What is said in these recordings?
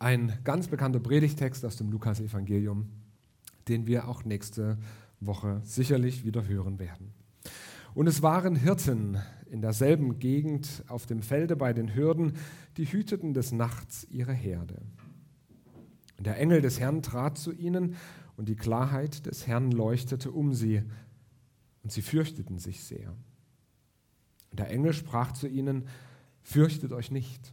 Ein ganz bekannter Predigtext aus dem Lukas-Evangelium, den wir auch nächste Woche sicherlich wieder hören werden. Und es waren Hirten in derselben Gegend auf dem Felde bei den Hürden, die hüteten des Nachts ihre Herde. Und der Engel des Herrn trat zu ihnen, und die Klarheit des Herrn leuchtete um sie, und sie fürchteten sich sehr. Und der Engel sprach zu ihnen, Fürchtet euch nicht.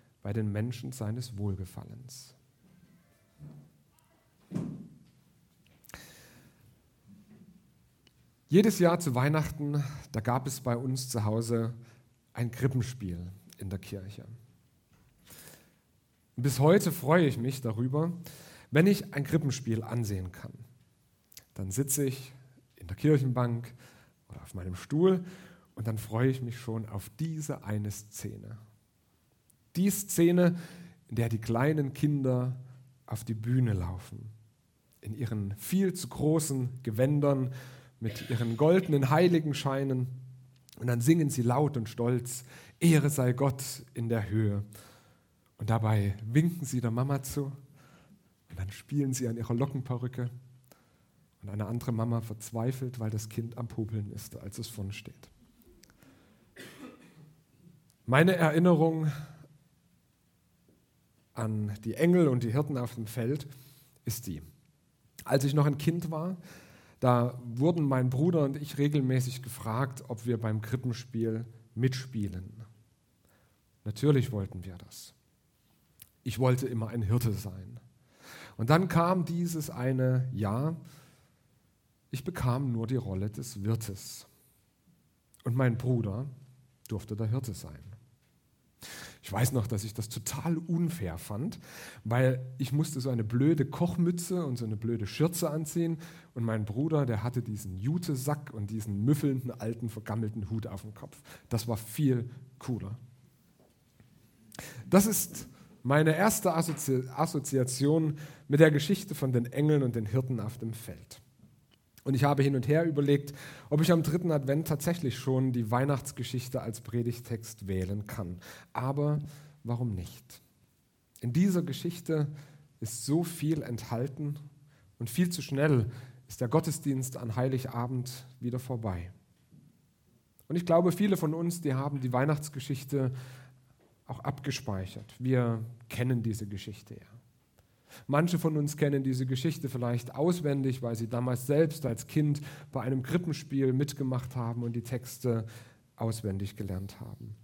bei den Menschen seines Wohlgefallens. Jedes Jahr zu Weihnachten, da gab es bei uns zu Hause ein Krippenspiel in der Kirche. bis heute freue ich mich darüber, wenn ich ein Krippenspiel ansehen kann. Dann sitze ich in der Kirchenbank oder auf meinem Stuhl und dann freue ich mich schon auf diese eine Szene. Die Szene, in der die kleinen Kinder auf die Bühne laufen, in ihren viel zu großen Gewändern, mit ihren goldenen Heiligenscheinen. Und dann singen sie laut und stolz, Ehre sei Gott in der Höhe. Und dabei winken sie der Mama zu. Und dann spielen sie an ihrer Lockenperücke. Und eine andere Mama verzweifelt, weil das Kind am Popeln ist, als es vorne steht. Meine Erinnerung an die Engel und die Hirten auf dem Feld ist die. Als ich noch ein Kind war, da wurden mein Bruder und ich regelmäßig gefragt, ob wir beim Krippenspiel mitspielen. Natürlich wollten wir das. Ich wollte immer ein Hirte sein. Und dann kam dieses eine Jahr, ich bekam nur die Rolle des Wirtes. Und mein Bruder durfte der Hirte sein. Ich weiß noch, dass ich das total unfair fand, weil ich musste so eine blöde Kochmütze und so eine blöde Schürze anziehen und mein Bruder, der hatte diesen Jutesack und diesen müffelnden, alten, vergammelten Hut auf dem Kopf. Das war viel cooler. Das ist meine erste Assozi Assoziation mit der Geschichte von den Engeln und den Hirten auf dem Feld. Und ich habe hin und her überlegt, ob ich am dritten Advent tatsächlich schon die Weihnachtsgeschichte als Predigtext wählen kann. Aber warum nicht? In dieser Geschichte ist so viel enthalten und viel zu schnell ist der Gottesdienst an Heiligabend wieder vorbei. Und ich glaube, viele von uns, die haben die Weihnachtsgeschichte auch abgespeichert. Wir kennen diese Geschichte ja. Manche von uns kennen diese Geschichte vielleicht auswendig, weil sie damals selbst als Kind bei einem Krippenspiel mitgemacht haben und die Texte auswendig gelernt haben.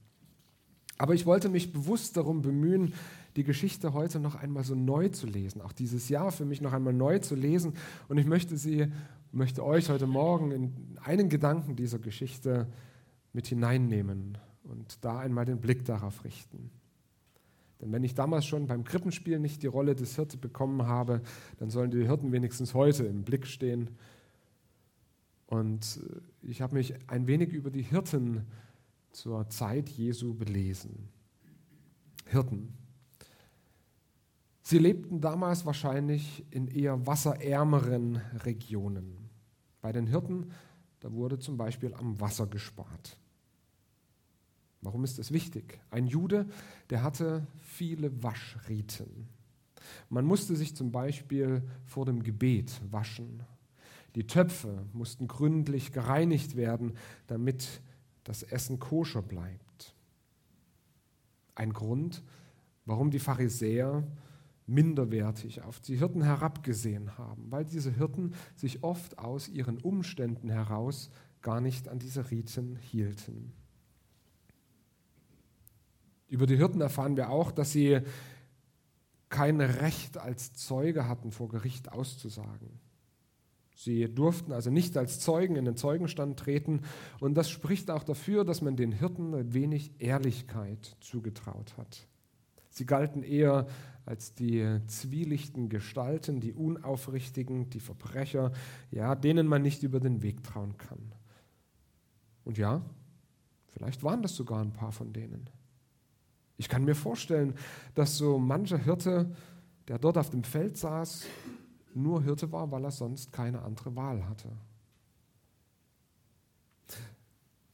Aber ich wollte mich bewusst darum bemühen, die Geschichte heute noch einmal so neu zu lesen, auch dieses Jahr für mich noch einmal neu zu lesen. Und ich möchte sie, möchte euch heute Morgen in einen Gedanken dieser Geschichte mit hineinnehmen und da einmal den Blick darauf richten. Denn wenn ich damals schon beim Krippenspiel nicht die Rolle des Hirte bekommen habe, dann sollen die Hirten wenigstens heute im Blick stehen. Und äh, ich habe mich ein wenig über die Hirten zur Zeit Jesu belesen. Hirten. Sie lebten damals wahrscheinlich in eher wasserärmeren Regionen. Bei den Hirten, da wurde zum Beispiel am Wasser gespart. Warum ist das wichtig? Ein Jude, der hatte viele Waschriten. Man musste sich zum Beispiel vor dem Gebet waschen. Die Töpfe mussten gründlich gereinigt werden, damit das Essen koscher bleibt. Ein Grund, warum die Pharisäer minderwertig auf die Hirten herabgesehen haben, weil diese Hirten sich oft aus ihren Umständen heraus gar nicht an diese Riten hielten. Über die Hirten erfahren wir auch, dass sie kein Recht als Zeuge hatten, vor Gericht auszusagen. Sie durften also nicht als Zeugen in den Zeugenstand treten und das spricht auch dafür, dass man den Hirten wenig Ehrlichkeit zugetraut hat. Sie galten eher als die zwielichten Gestalten, die Unaufrichtigen, die Verbrecher, ja, denen man nicht über den Weg trauen kann. Und ja, vielleicht waren das sogar ein paar von denen. Ich kann mir vorstellen, dass so mancher Hirte, der dort auf dem Feld saß, nur Hirte war, weil er sonst keine andere Wahl hatte.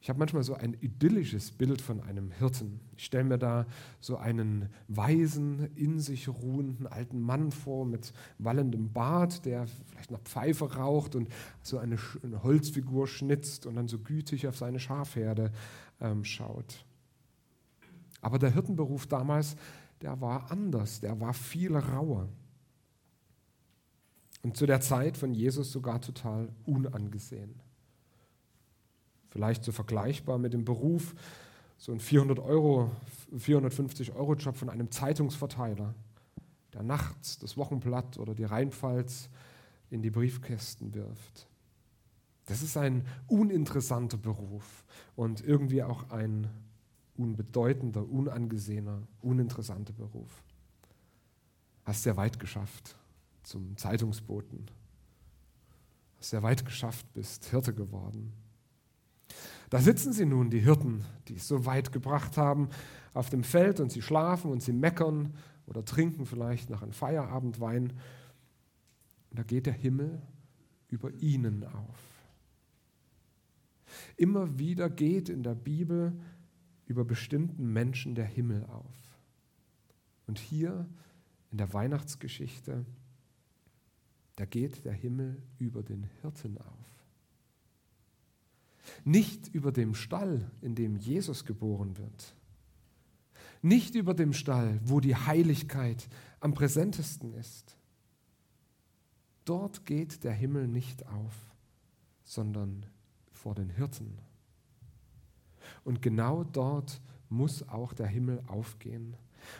Ich habe manchmal so ein idyllisches Bild von einem Hirten. Ich stelle mir da so einen weisen, in sich ruhenden alten Mann vor mit wallendem Bart, der vielleicht noch Pfeife raucht und so eine, eine Holzfigur schnitzt und dann so gütig auf seine Schafherde ähm, schaut. Aber der Hirtenberuf damals, der war anders, der war viel rauer. Und zu der Zeit von Jesus sogar total unangesehen. Vielleicht so vergleichbar mit dem Beruf, so ein 400 Euro, 450 Euro Job von einem Zeitungsverteiler, der nachts das Wochenblatt oder die Rheinpfalz in die Briefkästen wirft. Das ist ein uninteressanter Beruf und irgendwie auch ein unbedeutender, unangesehener, uninteressanter Beruf. Hast sehr weit geschafft zum Zeitungsboten. Hast sehr weit geschafft, bist Hirte geworden. Da sitzen sie nun, die Hirten, die es so weit gebracht haben, auf dem Feld und sie schlafen und sie meckern oder trinken vielleicht nach einem Feierabendwein. Und da geht der Himmel über ihnen auf. Immer wieder geht in der Bibel über bestimmten Menschen der Himmel auf. Und hier in der Weihnachtsgeschichte, da geht der Himmel über den Hirten auf. Nicht über dem Stall, in dem Jesus geboren wird. Nicht über dem Stall, wo die Heiligkeit am präsentesten ist. Dort geht der Himmel nicht auf, sondern vor den Hirten. Und genau dort muss auch der Himmel aufgehen,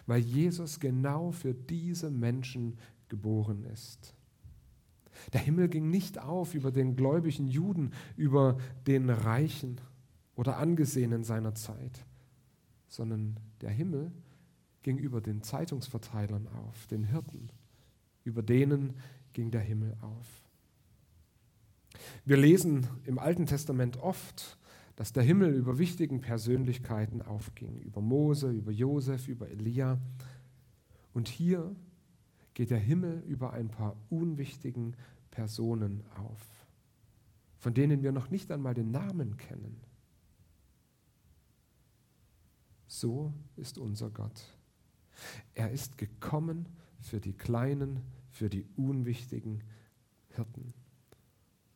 weil Jesus genau für diese Menschen geboren ist. Der Himmel ging nicht auf über den gläubigen Juden, über den Reichen oder Angesehenen seiner Zeit, sondern der Himmel ging über den Zeitungsverteilern auf, den Hirten. Über denen ging der Himmel auf. Wir lesen im Alten Testament oft, dass der Himmel über wichtigen Persönlichkeiten aufging, über Mose, über Josef, über Elia. Und hier geht der Himmel über ein paar unwichtigen Personen auf, von denen wir noch nicht einmal den Namen kennen. So ist unser Gott. Er ist gekommen für die kleinen, für die unwichtigen Hirten.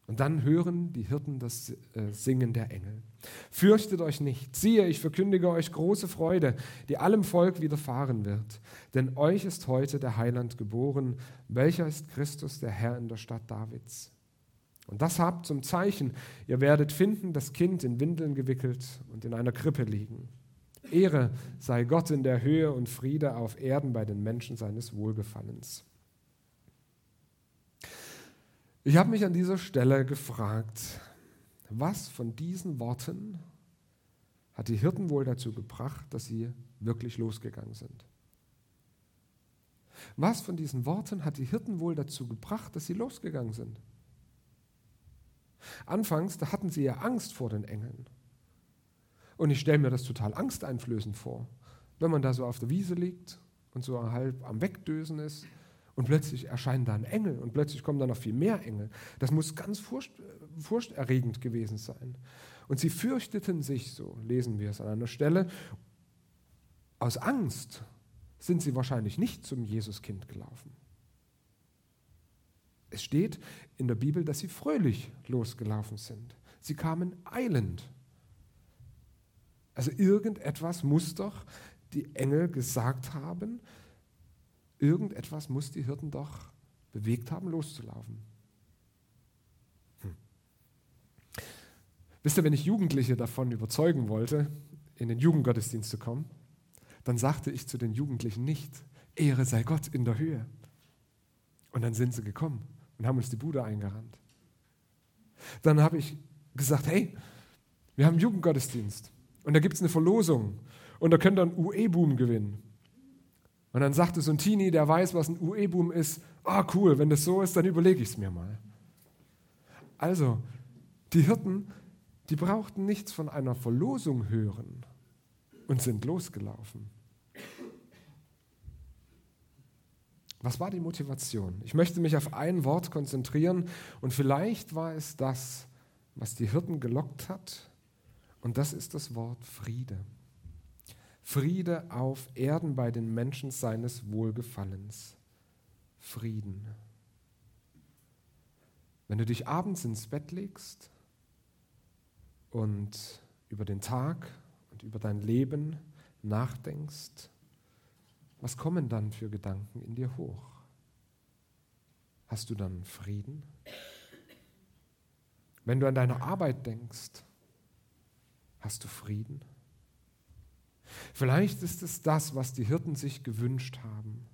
Und dann hören die Hirten das äh, Singen der Engel. Fürchtet euch nicht, siehe, ich verkündige euch große Freude, die allem Volk widerfahren wird. Denn euch ist heute der Heiland geboren, welcher ist Christus, der Herr in der Stadt Davids. Und das habt zum Zeichen, ihr werdet finden, das Kind in Windeln gewickelt und in einer Krippe liegen. Ehre sei Gott in der Höhe und Friede auf Erden bei den Menschen seines Wohlgefallens. Ich habe mich an dieser Stelle gefragt, was von diesen Worten hat die Hirten wohl dazu gebracht, dass sie wirklich losgegangen sind? Was von diesen Worten hat die Hirten wohl dazu gebracht, dass sie losgegangen sind? Anfangs, da hatten sie ja Angst vor den Engeln. Und ich stelle mir das total angsteinflößend vor, wenn man da so auf der Wiese liegt und so halb am Wegdösen ist und plötzlich erscheinen da ein Engel und plötzlich kommen da noch viel mehr Engel. Das muss ganz furcht, furchterregend gewesen sein. Und sie fürchteten sich, so lesen wir es an einer Stelle, aus Angst sind sie wahrscheinlich nicht zum Jesuskind gelaufen. Es steht in der Bibel, dass sie fröhlich losgelaufen sind. Sie kamen eilend. Also irgendetwas muss doch die Engel gesagt haben, Irgendetwas muss die Hirten doch bewegt haben, loszulaufen. Hm. Wisst ihr, wenn ich Jugendliche davon überzeugen wollte, in den Jugendgottesdienst zu kommen, dann sagte ich zu den Jugendlichen nicht, Ehre sei Gott in der Höhe. Und dann sind sie gekommen und haben uns die Bude eingerannt. Dann habe ich gesagt, hey, wir haben einen Jugendgottesdienst und da gibt es eine Verlosung und da könnt ihr einen UE-Boom gewinnen. Und dann sagte so ein Teenie, der weiß, was ein UE-Boom ist, ah oh, cool, wenn das so ist, dann überlege ich es mir mal. Also, die Hirten, die brauchten nichts von einer Verlosung hören und sind losgelaufen. Was war die Motivation? Ich möchte mich auf ein Wort konzentrieren und vielleicht war es das, was die Hirten gelockt hat und das ist das Wort Friede. Friede auf Erden bei den Menschen seines Wohlgefallens. Frieden. Wenn du dich abends ins Bett legst und über den Tag und über dein Leben nachdenkst, was kommen dann für Gedanken in dir hoch? Hast du dann Frieden? Wenn du an deine Arbeit denkst, hast du Frieden? Vielleicht ist es das, was die Hirten sich gewünscht haben.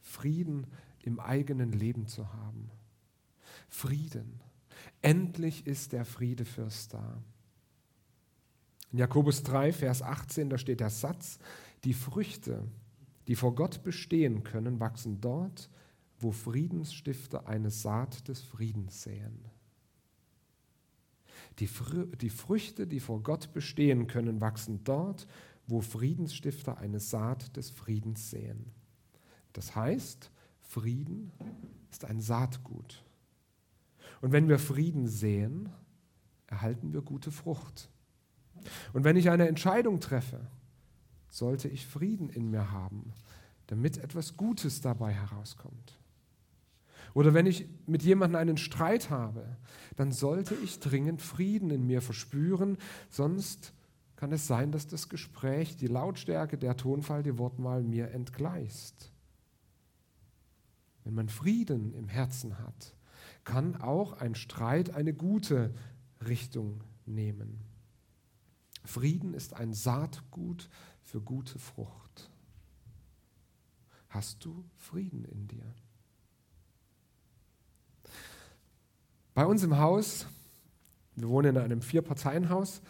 Frieden im eigenen Leben zu haben. Frieden. Endlich ist der Friedefürst da. In Jakobus 3, Vers 18, da steht der Satz, die Früchte, die vor Gott bestehen können, wachsen dort, wo Friedensstifter eine Saat des Friedens säen. Die, Fr die Früchte, die vor Gott bestehen können, wachsen dort, wo Friedensstifter eine Saat des Friedens säen. Das heißt, Frieden ist ein Saatgut. Und wenn wir Frieden säen, erhalten wir gute Frucht. Und wenn ich eine Entscheidung treffe, sollte ich Frieden in mir haben, damit etwas Gutes dabei herauskommt. Oder wenn ich mit jemandem einen Streit habe, dann sollte ich dringend Frieden in mir verspüren, sonst kann es sein, dass das Gespräch, die Lautstärke, der Tonfall, die Wortwahl mir entgleist. Wenn man Frieden im Herzen hat, kann auch ein Streit eine gute Richtung nehmen. Frieden ist ein Saatgut für gute Frucht. Hast du Frieden in dir? Bei uns im Haus, wir wohnen in einem Vier-Parteien-Haus,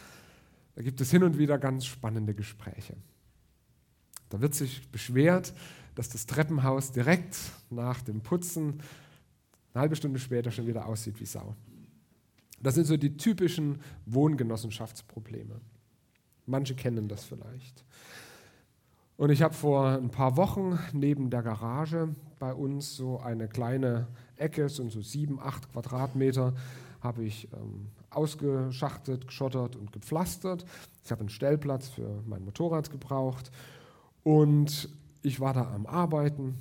da gibt es hin und wieder ganz spannende Gespräche. Da wird sich beschwert, dass das Treppenhaus direkt nach dem Putzen eine halbe Stunde später schon wieder aussieht wie Sau. Das sind so die typischen Wohngenossenschaftsprobleme. Manche kennen das vielleicht. Und ich habe vor ein paar Wochen neben der Garage bei uns so eine kleine Ecke, so sieben, acht Quadratmeter, habe ich ähm, ausgeschachtet, geschottert und gepflastert. Ich habe einen Stellplatz für mein Motorrad gebraucht und ich war da am Arbeiten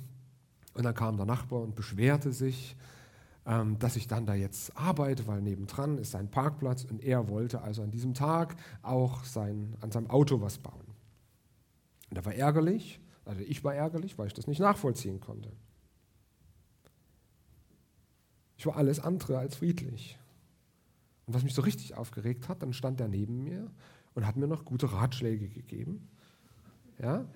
und dann kam der Nachbar und beschwerte sich, ähm, dass ich dann da jetzt arbeite, weil nebendran ist sein Parkplatz und er wollte also an diesem Tag auch sein, an seinem Auto was bauen. Und er war ärgerlich, also ich war ärgerlich, weil ich das nicht nachvollziehen konnte. Ich war alles andere als friedlich. Und was mich so richtig aufgeregt hat, dann stand er neben mir und hat mir noch gute Ratschläge gegeben. Ja?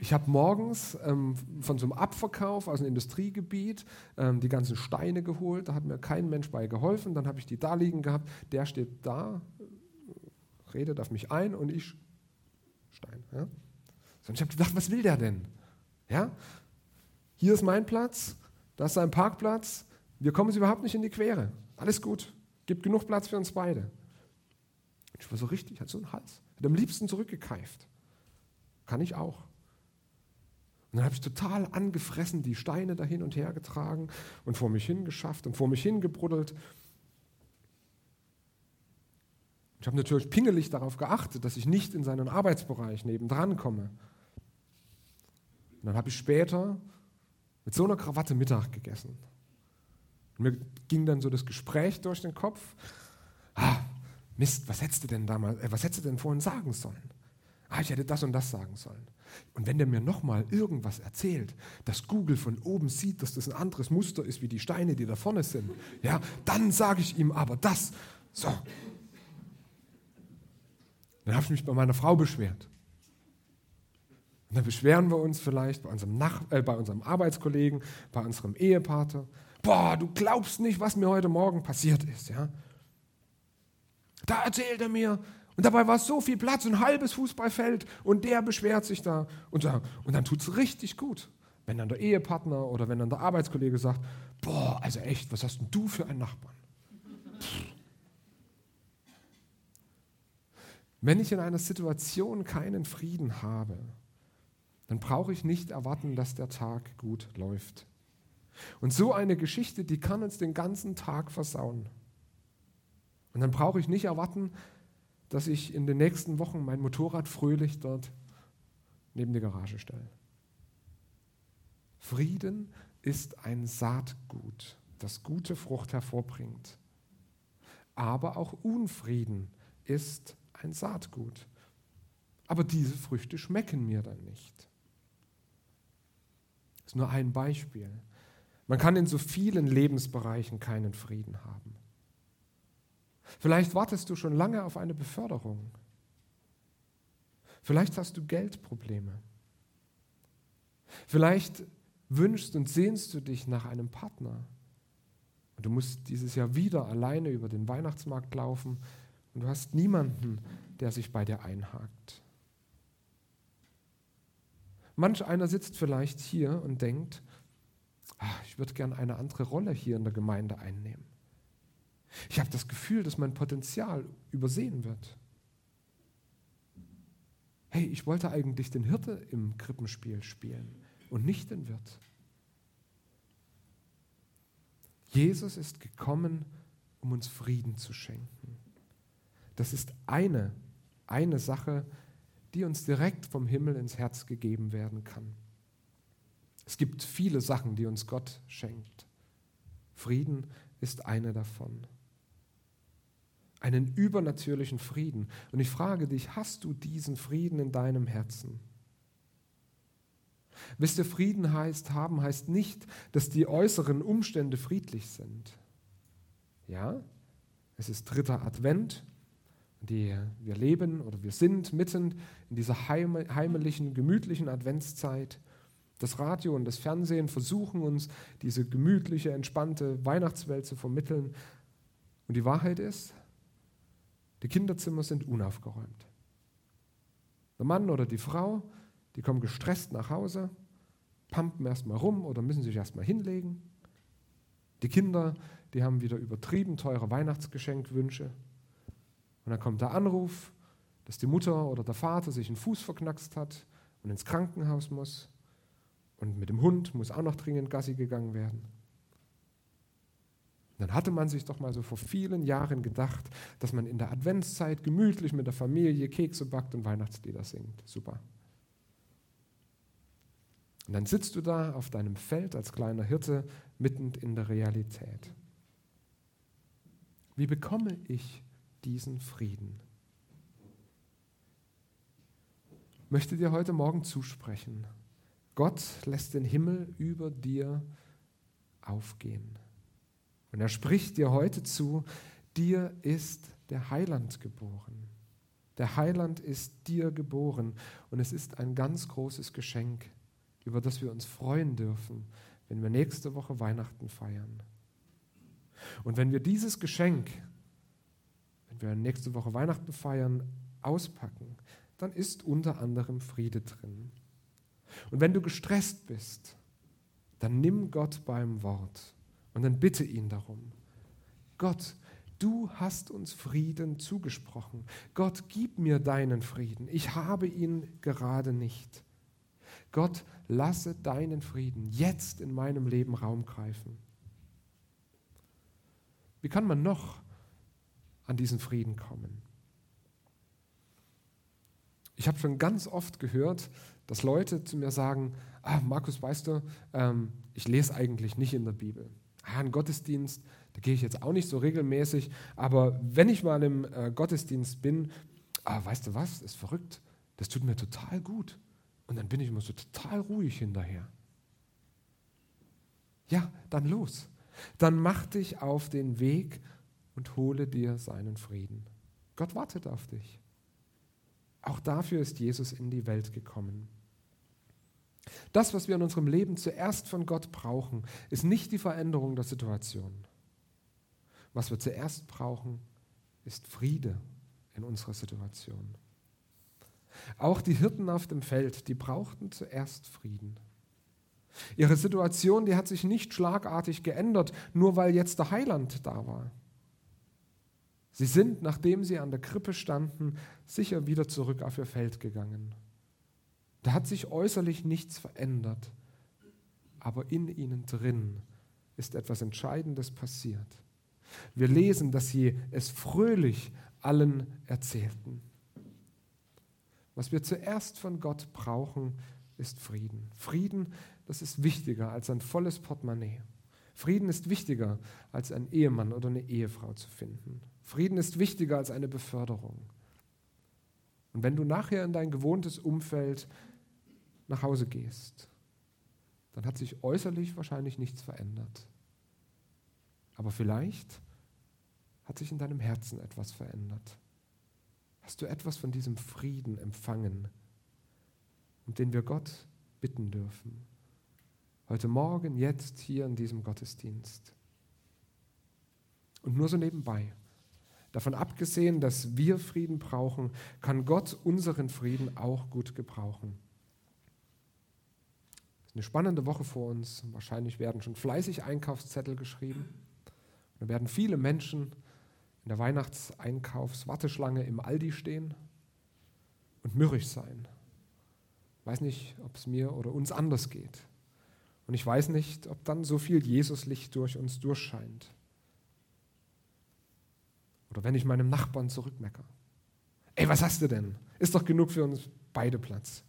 Ich habe morgens ähm, von so einem Abverkauf aus einem Industriegebiet ähm, die ganzen Steine geholt. Da hat mir kein Mensch bei geholfen. Dann habe ich die da liegen gehabt. Der steht da, redet auf mich ein und ich Stein. Ja? Und ich habe gedacht, was will der denn? Ja? Hier ist mein Platz, da ist sein Parkplatz. Wir kommen sie überhaupt nicht in die Quere. Alles gut. Gibt genug Platz für uns beide. Ich war so richtig, hat so einen Hals. Hat am liebsten zurückgekeift. Kann ich auch. Und dann habe ich total angefressen die Steine da hin und her getragen und vor mich hingeschafft und vor mich hingebruddelt. Ich habe natürlich pingelig darauf geachtet, dass ich nicht in seinen Arbeitsbereich nebendran komme. Und dann habe ich später mit so einer Krawatte Mittag gegessen. Und mir ging dann so das Gespräch durch den Kopf. Ah, Mist, was hättest du denn damals, äh, was hättest du denn vorhin sagen sollen? Ah, ich hätte das und das sagen sollen. Und wenn der mir nochmal irgendwas erzählt, dass Google von oben sieht, dass das ein anderes Muster ist wie die Steine, die da vorne sind, ja, dann sage ich ihm aber das. So. Dann habe ich mich bei meiner Frau beschwert. Und dann beschweren wir uns vielleicht bei unserem, Nach äh, bei unserem Arbeitskollegen, bei unserem Ehepater, boah, du glaubst nicht, was mir heute Morgen passiert ist, ja. Da erzählt er mir, Und dabei war so viel Platz, ein halbes Fußballfeld und der beschwert sich da. Und, und dann tut es richtig gut, wenn dann der Ehepartner oder wenn dann der Arbeitskollege sagt, boah, also echt, was hast denn du für einen Nachbarn? Wenn ich in einer Situation keinen Frieden habe, dann brauche ich nicht erwarten, dass der Tag gut läuft. Und so eine Geschichte, die kann uns den ganzen Tag versauen. Und dann brauche ich nicht erwarten, dass ich in den nächsten Wochen mein Motorrad fröhlich dort neben die Garage stelle. Frieden ist ein Saatgut, das gute Frucht hervorbringt. Aber auch Unfrieden ist ein Saatgut. Aber diese Früchte schmecken mir dann nicht. Das ist nur ein Beispiel. Man kann in so vielen Lebensbereichen keinen Frieden haben. Vielleicht wartest du schon lange auf eine Beförderung. Vielleicht hast du Geldprobleme. Vielleicht wünschst und sehnst du dich nach einem Partner. Und du musst dieses Jahr wieder alleine über den Weihnachtsmarkt laufen und du hast niemanden, der sich bei dir einhakt. Manch einer sitzt vielleicht hier und denkt, ach, ich würde gern eine andere Rolle hier in der Gemeinde einnehmen. Ich habe das Gefühl, dass mein Potenzial übersehen wird. Hey, ich wollte eigentlich den Hirte im Krippenspiel spielen und nicht den Wirt. Jesus ist gekommen, um uns Frieden zu schenken. Das ist eine, eine Sache, die uns direkt vom Himmel ins Herz gegeben werden kann. Es gibt viele Sachen, die uns Gott schenkt. Frieden ist eine davon einen übernatürlichen Frieden. Und ich frage dich, hast du diesen Frieden in deinem Herzen? Wisst ihr, Frieden heißt, haben heißt nicht, dass die äußeren Umstände friedlich sind. Ja, es ist dritter Advent, die wir leben oder wir sind mitten in dieser heimlichen, gemütlichen Adventszeit. Das Radio und das Fernsehen versuchen uns diese gemütliche, entspannte Weihnachtswelt zu vermitteln. Und die Wahrheit ist, die Kinderzimmer sind unaufgeräumt. Der Mann oder die Frau, die kommen gestresst nach Hause, pumpen erstmal rum oder müssen sich erstmal hinlegen. Die Kinder, die haben wieder übertrieben teure Weihnachtsgeschenkwünsche. Und dann kommt der Anruf, dass die Mutter oder der Vater sich einen Fuß verknackst hat und ins Krankenhaus muss. Und mit dem Hund muss auch noch dringend Gassi gegangen werden. Dann hatte man sich doch mal so vor vielen Jahren gedacht, dass man in der Adventszeit gemütlich mit der Familie Kekse backt und Weihnachtslieder singt. Super. Und dann sitzt du da auf deinem Feld als kleiner Hirte mitten in der Realität. Wie bekomme ich diesen Frieden? Möchte dir heute Morgen zusprechen. Gott lässt den Himmel über dir aufgehen. Und er spricht dir heute zu, dir ist der Heiland geboren. Der Heiland ist dir geboren und es ist ein ganz großes Geschenk, über das wir uns freuen dürfen, wenn wir nächste Woche Weihnachten feiern. Und wenn wir dieses Geschenk, wenn wir nächste Woche Weihnachten feiern, auspacken, dann ist unter anderem Friede drin. Und wenn du gestresst bist, dann nimm Gott beim Wort und dann bitte ihn darum. Gott, du hast uns Frieden zugesprochen. Gott, gib mir deinen Frieden. Ich habe ihn gerade nicht. Gott, lasse deinen Frieden jetzt in meinem Leben Raum greifen. Wie kann man noch an diesen Frieden kommen? Ich habe schon ganz oft gehört, dass Leute zu mir sagen, ah, Markus, weißt du, ähm, ich lese eigentlich nicht in der Bibel ah, ein Gottesdienst, da gehe ich jetzt auch nicht so regelmäßig, aber wenn ich mal im äh, Gottesdienst bin, ah, weißt du was, ist verrückt, das tut mir total gut. Und dann bin ich immer so total ruhig hinterher. Ja, dann los. Dann mach dich auf den Weg und hole dir seinen Frieden. Gott wartet auf dich. Auch dafür ist Jesus in die Welt gekommen. Das, was wir in unserem Leben zuerst von Gott brauchen, ist nicht die Veränderung der Situation. Was wir zuerst brauchen, ist Friede in unserer Situation. Auch die Hirten auf dem Feld, die brauchten zuerst Frieden. Ihre Situation, die hat sich nicht schlagartig geändert, nur weil jetzt der Heiland da war. Sie sind, nachdem sie an der Krippe standen, sicher wieder zurück auf ihr Feld gegangen. Da hat sich äußerlich nichts verändert, aber in ihnen drin ist etwas Entscheidendes passiert. Wir lesen, dass sie es fröhlich allen erzählten. Was wir zuerst von Gott brauchen, ist Frieden. Frieden, das ist wichtiger als ein volles Portemonnaie. Frieden ist wichtiger als ein Ehemann oder eine Ehefrau zu finden. Frieden ist wichtiger als eine Beförderung. Und wenn du nachher in dein gewohntes Umfeld nach Hause gehst, dann hat sich äußerlich wahrscheinlich nichts verändert. Aber vielleicht hat sich in deinem Herzen etwas verändert. Hast du etwas von diesem Frieden empfangen, um den wir Gott bitten dürfen? Heute Morgen, jetzt hier in diesem Gottesdienst. Und nur so nebenbei. Davon abgesehen, dass wir Frieden brauchen, kann Gott unseren Frieden auch gut gebrauchen. Es ist eine spannende Woche vor uns. Wahrscheinlich werden schon fleißig Einkaufszettel geschrieben. Da werden viele Menschen in der Weihnachtseinkaufswarteschlange im Aldi stehen und mürrisch sein. Ich weiß nicht, ob es mir oder uns anders geht. Und ich weiß nicht, ob dann so viel Jesuslicht durch uns durchscheint. Oder wenn ich meinem Nachbarn zurückmecker. Ey, was hast du denn? Ist doch genug für uns beide Platz.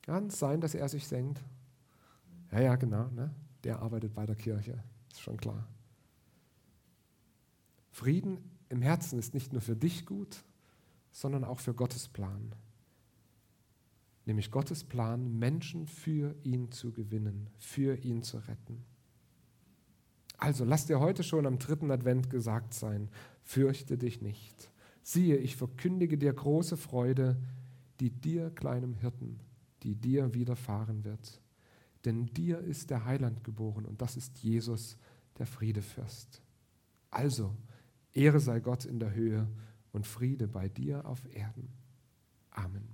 Kann es sein, dass er sich senkt? Ja, ja, genau. Ne? Der arbeitet bei der Kirche. Ist schon klar. Frieden im Herzen ist nicht nur für dich gut, sondern auch für Gottes Plan. Nämlich Gottes Plan, Menschen für ihn zu gewinnen, für ihn zu retten. Also lass dir heute schon am dritten Advent gesagt sein, fürchte dich nicht. Siehe, ich verkündige dir große Freude, die dir, kleinem Hirten, die dir widerfahren wird. Denn dir ist der Heiland geboren und das ist Jesus, der Friedefürst. Also, Ehre sei Gott in der Höhe und Friede bei dir auf Erden. Amen.